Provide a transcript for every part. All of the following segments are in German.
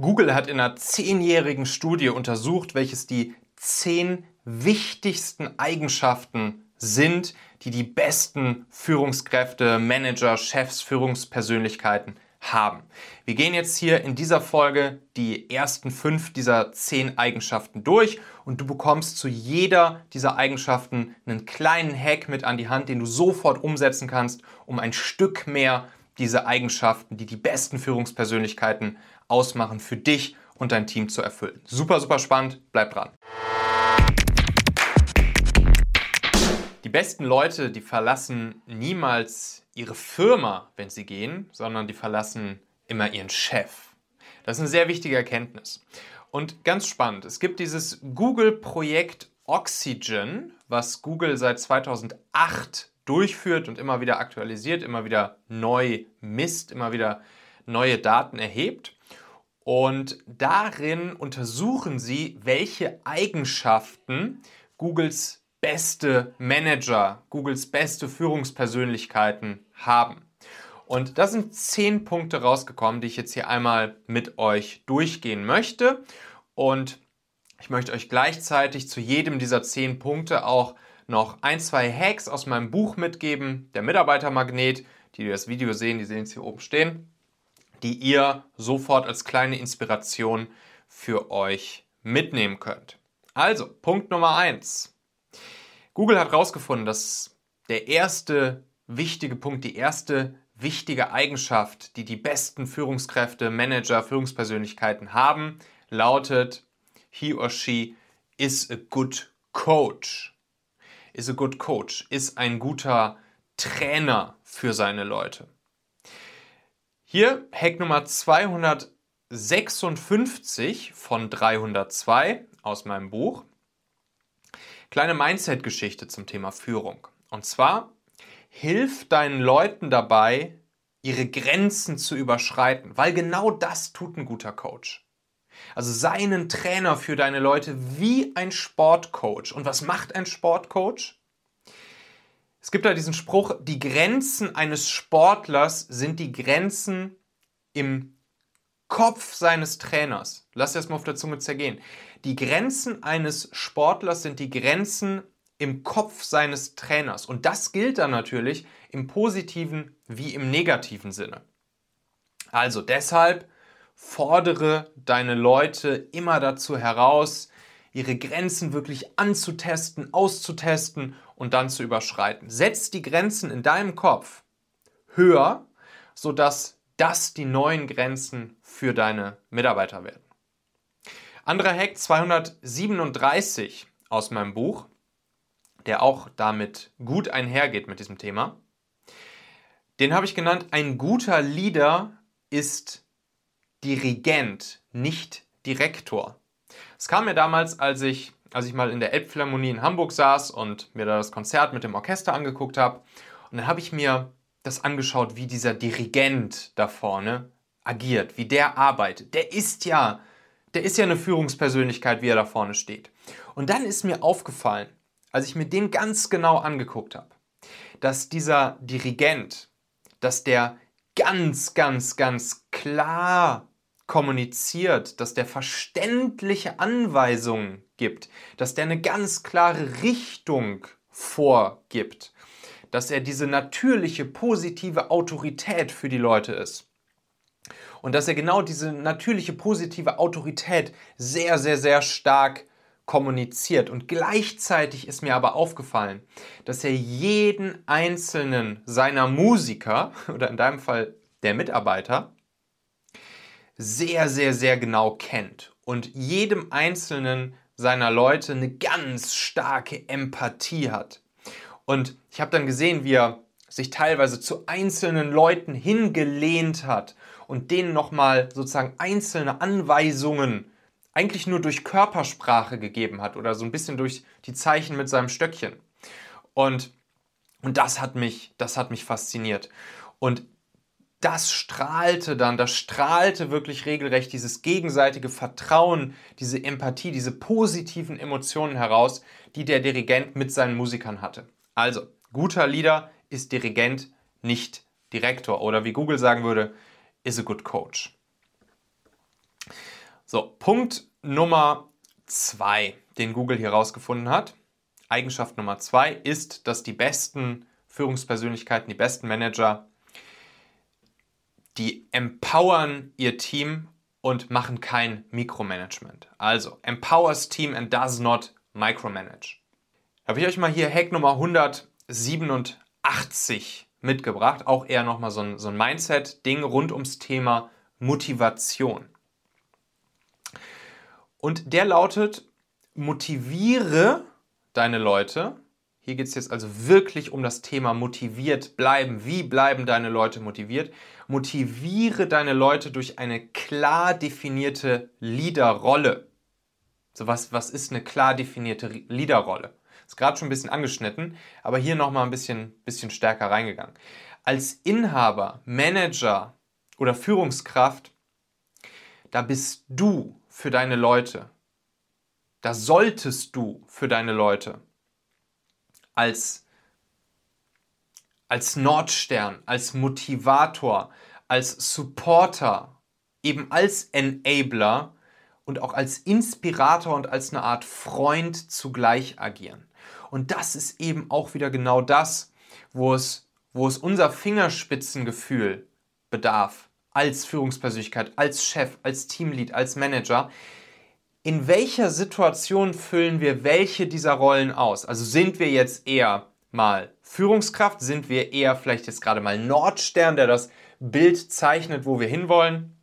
Google hat in einer zehnjährigen Studie untersucht, welches die zehn wichtigsten Eigenschaften sind, die die besten Führungskräfte, Manager, Chefs, Führungspersönlichkeiten haben. Wir gehen jetzt hier in dieser Folge die ersten fünf dieser zehn Eigenschaften durch und du bekommst zu jeder dieser Eigenschaften einen kleinen Hack mit an die Hand, den du sofort umsetzen kannst, um ein Stück mehr diese Eigenschaften, die die besten Führungspersönlichkeiten ausmachen, für dich und dein Team zu erfüllen. Super, super spannend. Bleib dran. Die besten Leute, die verlassen niemals ihre Firma, wenn sie gehen, sondern die verlassen immer ihren Chef. Das ist eine sehr wichtige Erkenntnis. Und ganz spannend, es gibt dieses Google-Projekt Oxygen, was Google seit 2008 durchführt und immer wieder aktualisiert, immer wieder neu misst, immer wieder neue Daten erhebt. Und darin untersuchen sie, welche Eigenschaften Googles beste Manager, Googles beste Führungspersönlichkeiten haben. Und da sind zehn Punkte rausgekommen, die ich jetzt hier einmal mit euch durchgehen möchte. Und ich möchte euch gleichzeitig zu jedem dieser zehn Punkte auch noch ein, zwei Hacks aus meinem Buch mitgeben, der Mitarbeitermagnet, die das Video sehen, die sehen es hier oben stehen, die ihr sofort als kleine Inspiration für euch mitnehmen könnt. Also, Punkt Nummer eins. Google hat herausgefunden, dass der erste wichtige Punkt, die erste wichtige Eigenschaft, die die besten Führungskräfte, Manager, Führungspersönlichkeiten haben, lautet, he or she is a good coach. Is a good coach, ist ein guter Trainer für seine Leute. Hier Hack Nummer 256 von 302 aus meinem Buch. Kleine Mindset-Geschichte zum Thema Führung. Und zwar, hilf deinen Leuten dabei, ihre Grenzen zu überschreiten, weil genau das tut ein guter Coach. Also sei ein Trainer für deine Leute wie ein Sportcoach. Und was macht ein Sportcoach? Es gibt da diesen Spruch, die Grenzen eines Sportlers sind die Grenzen im Kopf seines Trainers. Lass das mal auf der Zunge zergehen. Die Grenzen eines Sportlers sind die Grenzen im Kopf seines Trainers. Und das gilt dann natürlich im positiven wie im negativen Sinne. Also deshalb fordere deine Leute immer dazu heraus, ihre Grenzen wirklich anzutesten, auszutesten und dann zu überschreiten. Setz die Grenzen in deinem Kopf höher, sodass das die neuen Grenzen für deine Mitarbeiter werden. Anderer Hack 237 aus meinem Buch, der auch damit gut einhergeht mit diesem Thema. Den habe ich genannt, ein guter Leader ist Dirigent, nicht Direktor. Es kam mir damals, als ich, als ich mal in der Elbphilharmonie in Hamburg saß und mir da das Konzert mit dem Orchester angeguckt habe. Und dann habe ich mir das angeschaut, wie dieser Dirigent da vorne agiert, wie der arbeitet. Der ist ja, der ist ja eine Führungspersönlichkeit, wie er da vorne steht. Und dann ist mir aufgefallen, als ich mir den ganz genau angeguckt habe, dass dieser Dirigent, dass der ganz, ganz, ganz klar kommuniziert, dass der verständliche Anweisungen gibt, dass der eine ganz klare Richtung vorgibt dass er diese natürliche, positive Autorität für die Leute ist. Und dass er genau diese natürliche, positive Autorität sehr, sehr, sehr stark kommuniziert. Und gleichzeitig ist mir aber aufgefallen, dass er jeden einzelnen seiner Musiker oder in deinem Fall der Mitarbeiter sehr, sehr, sehr genau kennt und jedem einzelnen seiner Leute eine ganz starke Empathie hat. Und ich habe dann gesehen, wie er sich teilweise zu einzelnen Leuten hingelehnt hat und denen nochmal sozusagen einzelne Anweisungen eigentlich nur durch Körpersprache gegeben hat oder so ein bisschen durch die Zeichen mit seinem Stöckchen. Und, und das hat mich, das hat mich fasziniert. Und das strahlte dann, das strahlte wirklich regelrecht dieses gegenseitige Vertrauen, diese Empathie, diese positiven Emotionen heraus, die der Dirigent mit seinen Musikern hatte. Also, guter Leader ist Dirigent, nicht Direktor. Oder wie Google sagen würde, is a good coach. So, Punkt Nummer zwei, den Google hier rausgefunden hat. Eigenschaft Nummer zwei ist, dass die besten Führungspersönlichkeiten, die besten Manager, die empowern ihr Team und machen kein Mikromanagement. Also, empowers Team and does not micromanage. Habe ich euch mal hier Hack Nummer 187 mitgebracht. Auch eher nochmal so ein, so ein Mindset-Ding rund ums Thema Motivation. Und der lautet, motiviere deine Leute. Hier geht es jetzt also wirklich um das Thema motiviert bleiben. Wie bleiben deine Leute motiviert? Motiviere deine Leute durch eine klar definierte Leaderrolle. So was, was ist eine klar definierte Leaderrolle? Ist gerade schon ein bisschen angeschnitten, aber hier nochmal ein bisschen, bisschen stärker reingegangen. Als Inhaber, Manager oder Führungskraft, da bist du für deine Leute. Da solltest du für deine Leute als, als Nordstern, als Motivator, als Supporter, eben als Enabler und auch als Inspirator und als eine Art Freund zugleich agieren. Und das ist eben auch wieder genau das, wo es, wo es unser Fingerspitzengefühl bedarf, als Führungspersönlichkeit, als Chef, als Teamlead, als Manager. In welcher Situation füllen wir welche dieser Rollen aus? Also sind wir jetzt eher mal Führungskraft? Sind wir eher vielleicht jetzt gerade mal Nordstern, der das Bild zeichnet, wo wir hinwollen?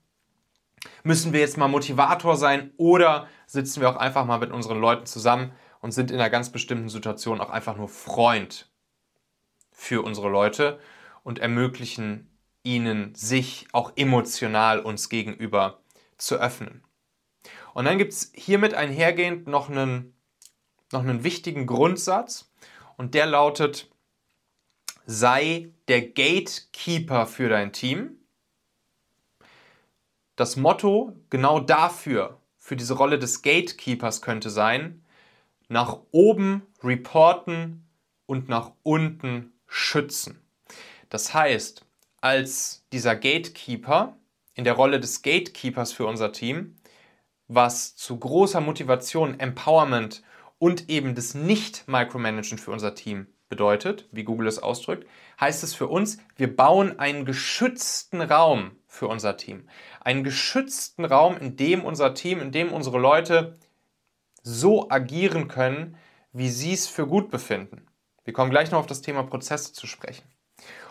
Müssen wir jetzt mal Motivator sein oder sitzen wir auch einfach mal mit unseren Leuten zusammen und sind in einer ganz bestimmten Situation auch einfach nur Freund für unsere Leute und ermöglichen ihnen, sich auch emotional uns gegenüber zu öffnen. Und dann gibt es hiermit einhergehend noch einen, noch einen wichtigen Grundsatz und der lautet, sei der Gatekeeper für dein Team. Das Motto genau dafür, für diese Rolle des Gatekeepers könnte sein, nach oben reporten und nach unten schützen. Das heißt, als dieser Gatekeeper in der Rolle des Gatekeepers für unser Team, was zu großer Motivation, Empowerment und eben das Nicht-Micromanagen für unser Team bedeutet, wie Google es ausdrückt, heißt es für uns, wir bauen einen geschützten Raum für unser Team. Einen geschützten Raum, in dem unser Team, in dem unsere Leute so agieren können, wie sie es für gut befinden. Wir kommen gleich noch auf das Thema Prozesse zu sprechen.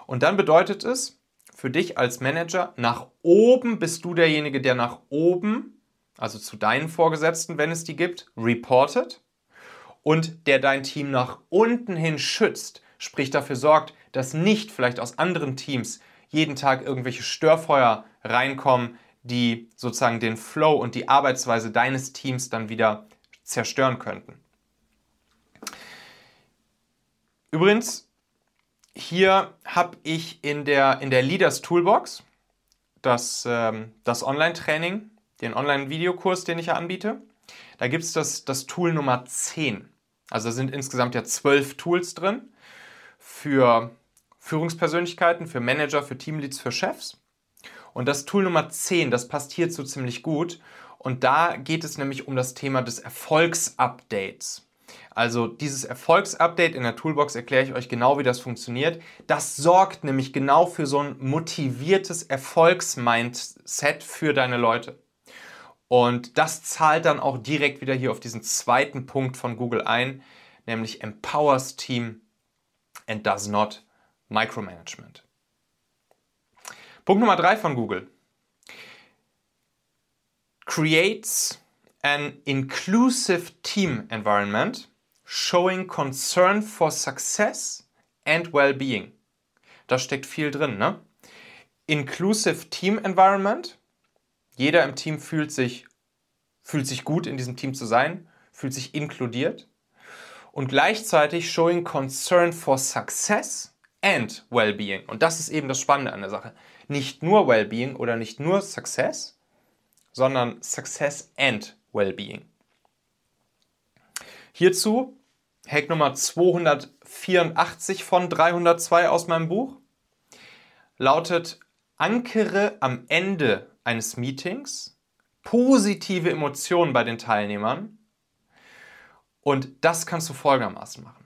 Und dann bedeutet es für dich als Manager, nach oben bist du derjenige, der nach oben, also zu deinen Vorgesetzten, wenn es die gibt, reportet und der dein Team nach unten hin schützt, sprich dafür sorgt, dass nicht vielleicht aus anderen Teams jeden Tag irgendwelche Störfeuer reinkommen, die sozusagen den Flow und die Arbeitsweise deines Teams dann wieder zerstören könnten. Übrigens, hier habe ich in der, in der Leaders Toolbox das, ähm, das Online-Training, den Online-Videokurs, den ich ja anbiete. Da gibt es das, das Tool Nummer 10. Also da sind insgesamt ja zwölf Tools drin für Führungspersönlichkeiten, für Manager, für Teamleads, für Chefs. Und das Tool Nummer 10, das passt hierzu ziemlich gut. Und da geht es nämlich um das Thema des Erfolgsupdates. Also dieses Erfolgsupdate in der Toolbox erkläre ich euch genau, wie das funktioniert. Das sorgt nämlich genau für so ein motiviertes Erfolgsmindset für deine Leute. Und das zahlt dann auch direkt wieder hier auf diesen zweiten Punkt von Google ein, nämlich empowers Team and does not micromanagement. Punkt Nummer drei von Google creates an inclusive team environment showing concern for success and well-being. Da steckt viel drin, ne? Inclusive Team Environment. Jeder im Team fühlt sich, fühlt sich gut, in diesem Team zu sein, fühlt sich inkludiert. Und gleichzeitig showing concern for success and well-being. Und das ist eben das Spannende an der Sache. Nicht nur well-being oder nicht nur Success, sondern Success and Wellbeing. Hierzu Hack Nummer 284 von 302 aus meinem Buch lautet: Ankere am Ende eines Meetings positive Emotionen bei den Teilnehmern. Und das kannst du folgendermaßen machen.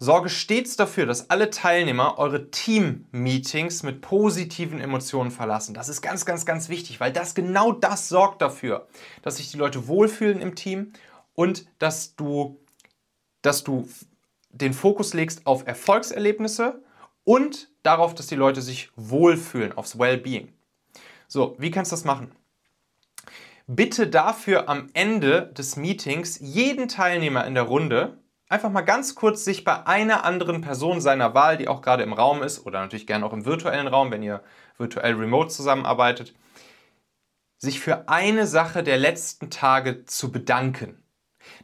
Sorge stets dafür, dass alle Teilnehmer eure Team-Meetings mit positiven Emotionen verlassen. Das ist ganz, ganz, ganz wichtig, weil das genau das sorgt dafür, dass sich die Leute wohlfühlen im Team und dass du, dass du den Fokus legst auf Erfolgserlebnisse und darauf, dass die Leute sich wohlfühlen, aufs Wellbeing. So, wie kannst du das machen? Bitte dafür am Ende des Meetings jeden Teilnehmer in der Runde einfach mal ganz kurz sich bei einer anderen Person seiner Wahl, die auch gerade im Raum ist oder natürlich gerne auch im virtuellen Raum, wenn ihr virtuell remote zusammenarbeitet, sich für eine Sache der letzten Tage zu bedanken.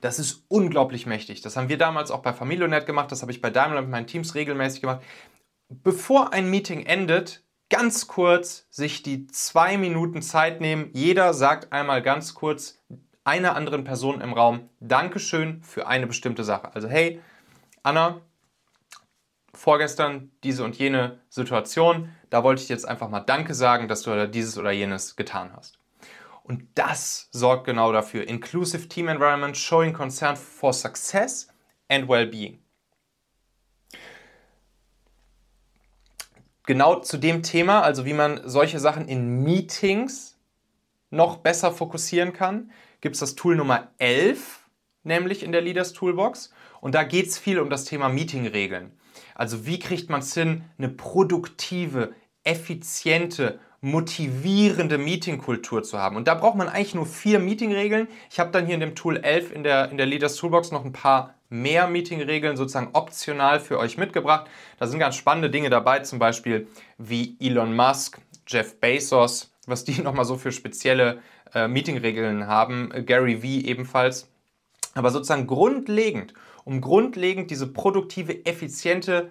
Das ist unglaublich mächtig. Das haben wir damals auch bei Familionet gemacht, das habe ich bei Daimler mit meinen Teams regelmäßig gemacht. Bevor ein Meeting endet, ganz kurz sich die zwei Minuten Zeit nehmen. Jeder sagt einmal ganz kurz einer anderen Person im Raum Dankeschön für eine bestimmte Sache. Also hey, Anna, vorgestern diese und jene Situation, da wollte ich jetzt einfach mal Danke sagen, dass du dieses oder jenes getan hast. Und das sorgt genau dafür. Inclusive Team Environment, showing concern for success and well-being. Genau zu dem Thema, also wie man solche Sachen in Meetings noch besser fokussieren kann, gibt es das Tool Nummer 11, nämlich in der Leaders Toolbox. Und da geht es viel um das Thema Meetingregeln. Also wie kriegt man es hin, eine produktive, effiziente, motivierende Meetingkultur zu haben. Und da braucht man eigentlich nur vier Meetingregeln. Ich habe dann hier in dem Tool 11 in der, in der Leaders Toolbox noch ein paar mehr Meetingregeln sozusagen optional für euch mitgebracht. Da sind ganz spannende Dinge dabei, zum Beispiel wie Elon Musk, Jeff Bezos, was die nochmal so für spezielle äh, Meetingregeln haben, Gary Vee ebenfalls. Aber sozusagen grundlegend, um grundlegend diese produktive, effiziente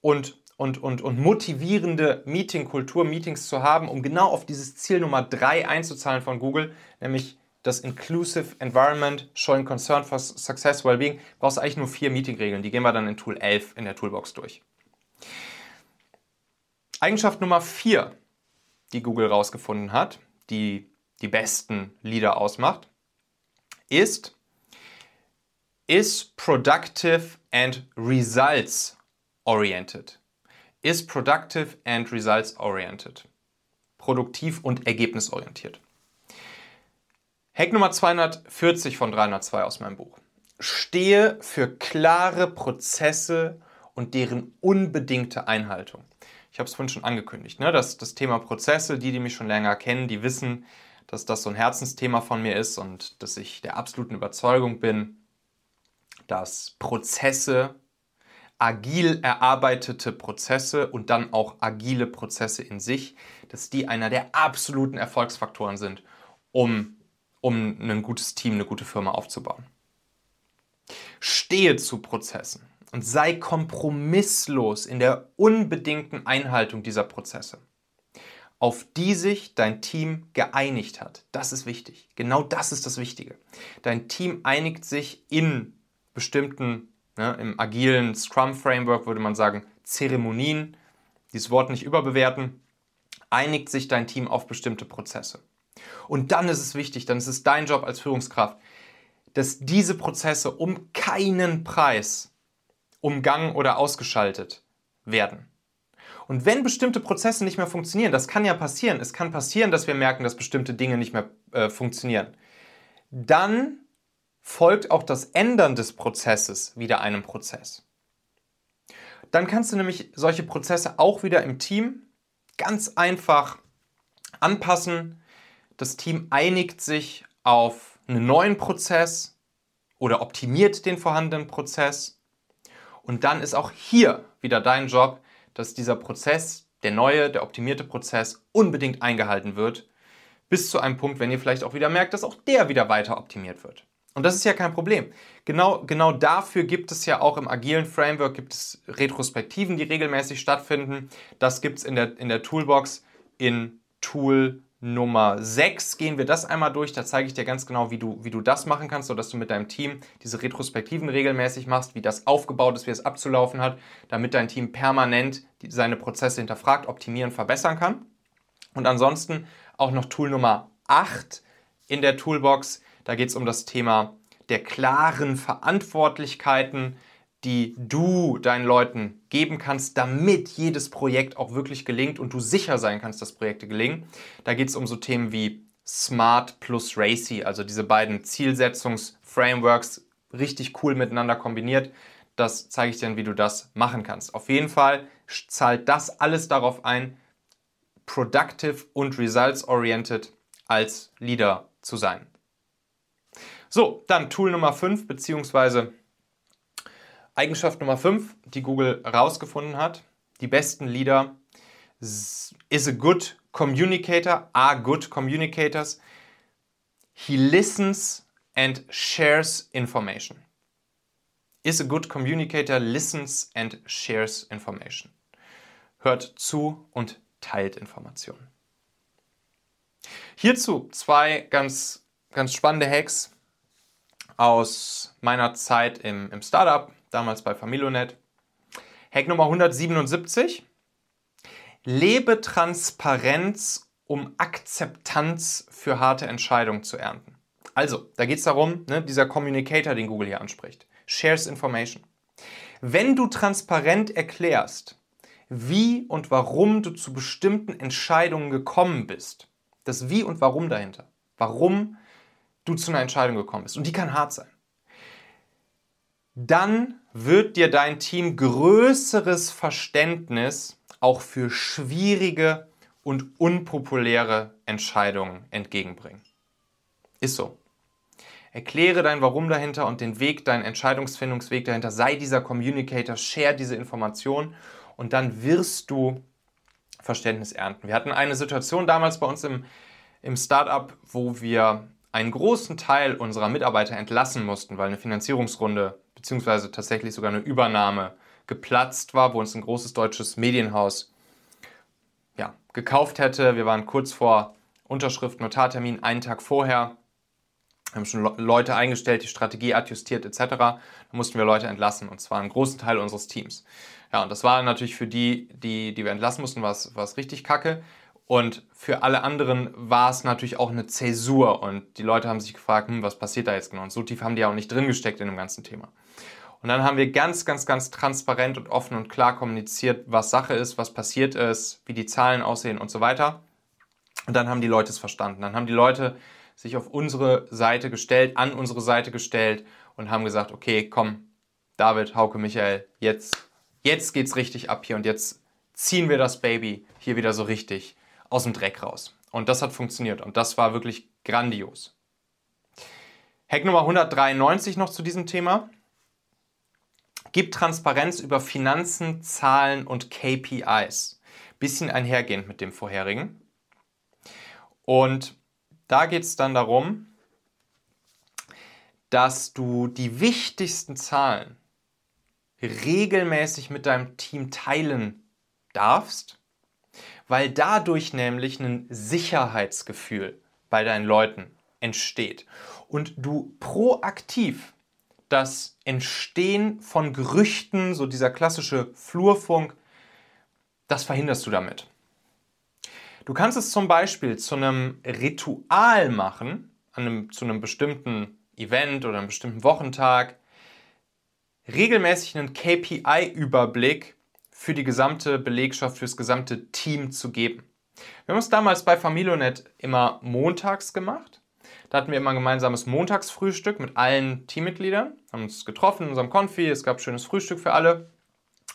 und, und, und, und motivierende Meetingkultur, Meetings zu haben, um genau auf dieses Ziel Nummer 3 einzuzahlen von Google, nämlich das Inclusive Environment, Showing Concern for Success, Wellbeing, brauchst du eigentlich nur vier Meetingregeln. Die gehen wir dann in Tool 11 in der Toolbox durch. Eigenschaft Nummer 4, die Google rausgefunden hat, die die besten Leader ausmacht, ist is productive and results oriented. Is productive and results oriented. Produktiv und ergebnisorientiert. Hack Nummer 240 von 302 aus meinem Buch. Stehe für klare Prozesse und deren unbedingte Einhaltung. Ich habe es vorhin schon angekündigt, ne? das, das Thema Prozesse, die, die mich schon länger kennen, die wissen, dass das so ein Herzensthema von mir ist und dass ich der absoluten Überzeugung bin, dass Prozesse, agil erarbeitete Prozesse und dann auch agile Prozesse in sich, dass die einer der absoluten Erfolgsfaktoren sind, um, um ein gutes Team, eine gute Firma aufzubauen. Stehe zu Prozessen und sei kompromisslos in der unbedingten Einhaltung dieser Prozesse auf die sich dein Team geeinigt hat. Das ist wichtig. Genau das ist das Wichtige. Dein Team einigt sich in bestimmten, ne, im agilen Scrum-Framework würde man sagen, Zeremonien, dieses Wort nicht überbewerten, einigt sich dein Team auf bestimmte Prozesse. Und dann ist es wichtig, dann ist es dein Job als Führungskraft, dass diese Prozesse um keinen Preis umgangen oder ausgeschaltet werden. Und wenn bestimmte Prozesse nicht mehr funktionieren, das kann ja passieren, es kann passieren, dass wir merken, dass bestimmte Dinge nicht mehr äh, funktionieren, dann folgt auch das Ändern des Prozesses wieder einem Prozess. Dann kannst du nämlich solche Prozesse auch wieder im Team ganz einfach anpassen. Das Team einigt sich auf einen neuen Prozess oder optimiert den vorhandenen Prozess. Und dann ist auch hier wieder dein Job, dass dieser Prozess, der neue, der optimierte Prozess, unbedingt eingehalten wird, bis zu einem Punkt, wenn ihr vielleicht auch wieder merkt, dass auch der wieder weiter optimiert wird. Und das ist ja kein Problem. Genau, genau dafür gibt es ja auch im agilen Framework gibt es Retrospektiven, die regelmäßig stattfinden. Das gibt es in der, in der Toolbox in Tool Nummer 6 gehen wir das einmal durch. Da zeige ich dir ganz genau, wie du, wie du das machen kannst, sodass du mit deinem Team diese Retrospektiven regelmäßig machst, wie das aufgebaut ist, wie es abzulaufen hat, damit dein Team permanent seine Prozesse hinterfragt, optimieren, verbessern kann. Und ansonsten auch noch Tool Nummer 8 in der Toolbox. Da geht es um das Thema der klaren Verantwortlichkeiten, die du deinen Leuten geben kannst, damit jedes Projekt auch wirklich gelingt und du sicher sein kannst, dass Projekte gelingen. Da geht es um so Themen wie Smart plus Racy, also diese beiden Zielsetzungsframeworks richtig cool miteinander kombiniert. Das zeige ich dir, wie du das machen kannst. Auf jeden Fall zahlt das alles darauf ein, productive und results-oriented als Leader zu sein. So, dann Tool Nummer 5 beziehungsweise Eigenschaft Nummer 5, die Google herausgefunden hat. Die besten Leader is a good communicator, are good communicators. He listens and shares information. Is a good communicator, listens and shares information. Hört zu und teilt Informationen. Hierzu zwei ganz, ganz spannende Hacks aus meiner Zeit im, im Startup damals bei Familonet. Hack Nummer 177. Lebe Transparenz, um Akzeptanz für harte Entscheidungen zu ernten. Also, da geht es darum, ne, dieser Communicator, den Google hier anspricht. Shares Information. Wenn du transparent erklärst, wie und warum du zu bestimmten Entscheidungen gekommen bist, das Wie und Warum dahinter, warum du zu einer Entscheidung gekommen bist, und die kann hart sein, dann wird dir dein Team größeres Verständnis auch für schwierige und unpopuläre Entscheidungen entgegenbringen. Ist so. Erkläre dein Warum dahinter und den Weg, deinen Entscheidungsfindungsweg dahinter. Sei dieser Communicator, share diese Information und dann wirst du Verständnis ernten. Wir hatten eine Situation damals bei uns im, im Startup, wo wir einen großen Teil unserer Mitarbeiter entlassen mussten, weil eine Finanzierungsrunde beziehungsweise tatsächlich sogar eine Übernahme geplatzt war, wo uns ein großes deutsches Medienhaus ja, gekauft hätte. Wir waren kurz vor Unterschrift, Notartermin, einen Tag vorher. Haben schon Leute eingestellt, die Strategie adjustiert etc. Da mussten wir Leute entlassen und zwar einen großen Teil unseres Teams. Ja, und das war natürlich für die, die, die wir entlassen mussten, war es richtig kacke. Und für alle anderen war es natürlich auch eine Zäsur und die Leute haben sich gefragt, hm, was passiert da jetzt genau? Und so tief haben die ja auch nicht drin gesteckt in dem ganzen Thema. Und dann haben wir ganz, ganz, ganz transparent und offen und klar kommuniziert, was Sache ist, was passiert ist, wie die Zahlen aussehen und so weiter. Und dann haben die Leute es verstanden. Dann haben die Leute sich auf unsere Seite gestellt, an unsere Seite gestellt und haben gesagt, okay, komm, David, Hauke, Michael, jetzt, jetzt geht's richtig ab hier und jetzt ziehen wir das Baby hier wieder so richtig aus dem Dreck raus. Und das hat funktioniert und das war wirklich grandios. Hack Nummer 193 noch zu diesem Thema. Gib Transparenz über Finanzen, Zahlen und KPIs. Bisschen einhergehend mit dem vorherigen. Und da geht es dann darum, dass du die wichtigsten Zahlen regelmäßig mit deinem Team teilen darfst weil dadurch nämlich ein Sicherheitsgefühl bei deinen Leuten entsteht und du proaktiv das Entstehen von Gerüchten, so dieser klassische Flurfunk, das verhinderst du damit. Du kannst es zum Beispiel zu einem Ritual machen, einem, zu einem bestimmten Event oder einem bestimmten Wochentag, regelmäßig einen KPI-Überblick für die gesamte Belegschaft, für das gesamte Team zu geben. Wir haben es damals bei Familionet immer montags gemacht. Da hatten wir immer ein gemeinsames Montagsfrühstück mit allen Teammitgliedern, haben uns getroffen in unserem Konfi, es gab schönes Frühstück für alle.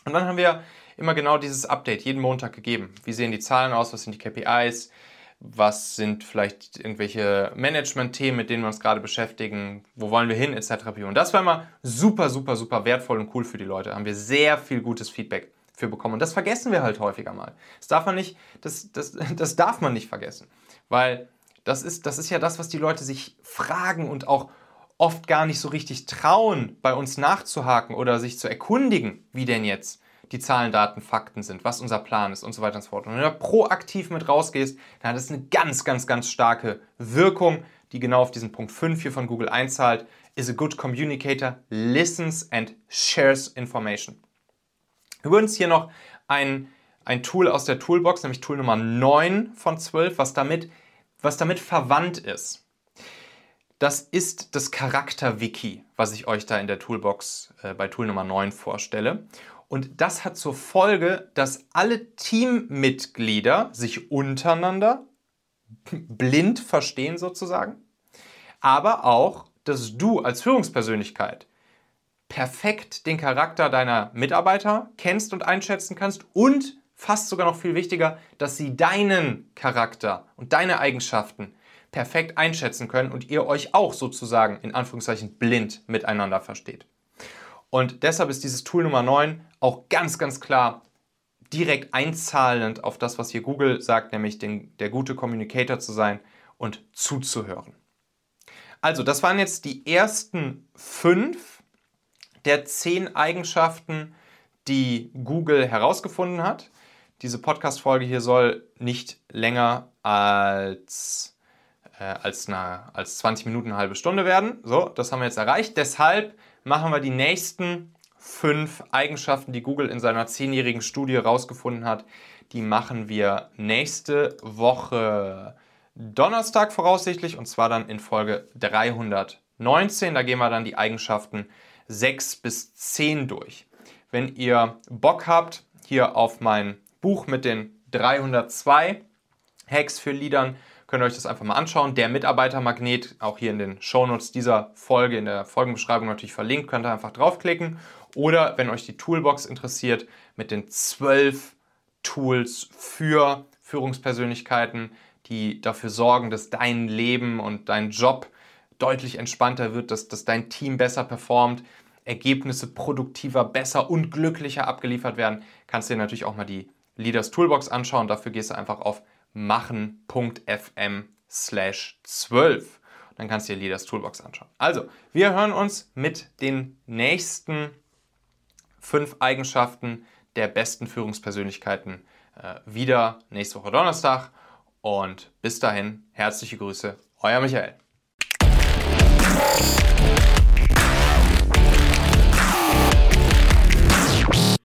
Und dann haben wir immer genau dieses Update jeden Montag gegeben. Wie sehen die Zahlen aus, was sind die KPIs, was sind vielleicht irgendwelche Management-Themen, mit denen wir uns gerade beschäftigen, wo wollen wir hin, etc. Und das war immer super, super, super wertvoll und cool für die Leute. Da haben wir sehr viel gutes Feedback für bekommen. Und das vergessen wir halt häufiger mal. Das darf man nicht, das, das, das darf man nicht vergessen. Weil das ist, das ist ja das, was die Leute sich fragen und auch oft gar nicht so richtig trauen, bei uns nachzuhaken oder sich zu erkundigen, wie denn jetzt die Zahlen, Daten, Fakten sind, was unser Plan ist und so weiter und so fort. Und wenn du da proaktiv mit rausgehst, dann hat das eine ganz, ganz, ganz starke Wirkung, die genau auf diesen Punkt 5 hier von Google einzahlt. Is a good communicator, listens and shares information. Übrigens hier noch ein, ein Tool aus der Toolbox, nämlich Tool Nummer 9 von 12, was damit was damit verwandt ist, das ist das Charakter-Wiki, was ich euch da in der Toolbox äh, bei Tool Nummer 9 vorstelle. Und das hat zur Folge, dass alle Teammitglieder sich untereinander blind verstehen sozusagen, aber auch, dass du als Führungspersönlichkeit perfekt den Charakter deiner Mitarbeiter kennst und einschätzen kannst und fast sogar noch viel wichtiger, dass sie deinen Charakter und deine Eigenschaften perfekt einschätzen können und ihr euch auch sozusagen in Anführungszeichen blind miteinander versteht. Und deshalb ist dieses Tool Nummer 9 auch ganz, ganz klar direkt einzahlend auf das, was hier Google sagt, nämlich den, der gute Communicator zu sein und zuzuhören. Also, das waren jetzt die ersten fünf der zehn Eigenschaften, die Google herausgefunden hat. Diese Podcast-Folge hier soll nicht länger als, äh, als, eine, als 20 Minuten, eine halbe Stunde werden. So, das haben wir jetzt erreicht. Deshalb machen wir die nächsten fünf Eigenschaften, die Google in seiner zehnjährigen Studie herausgefunden hat. Die machen wir nächste Woche Donnerstag voraussichtlich und zwar dann in Folge 319. Da gehen wir dann die Eigenschaften 6 bis 10 durch. Wenn ihr Bock habt, hier auf mein Buch mit den 302 Hacks für Leadern, könnt ihr euch das einfach mal anschauen. Der Mitarbeitermagnet, auch hier in den Shownotes dieser Folge, in der Folgenbeschreibung natürlich verlinkt, könnt ihr einfach draufklicken. Oder wenn euch die Toolbox interessiert, mit den 12 Tools für Führungspersönlichkeiten, die dafür sorgen, dass dein Leben und dein Job deutlich entspannter wird, dass, dass dein Team besser performt, Ergebnisse produktiver, besser und glücklicher abgeliefert werden, kannst du dir natürlich auch mal die Leaders Toolbox anschauen. Dafür gehst du einfach auf machen.fm slash 12. Dann kannst du dir Leaders Toolbox anschauen. Also, wir hören uns mit den nächsten fünf Eigenschaften der besten Führungspersönlichkeiten äh, wieder nächste Woche Donnerstag. Und bis dahin, herzliche Grüße, euer Michael.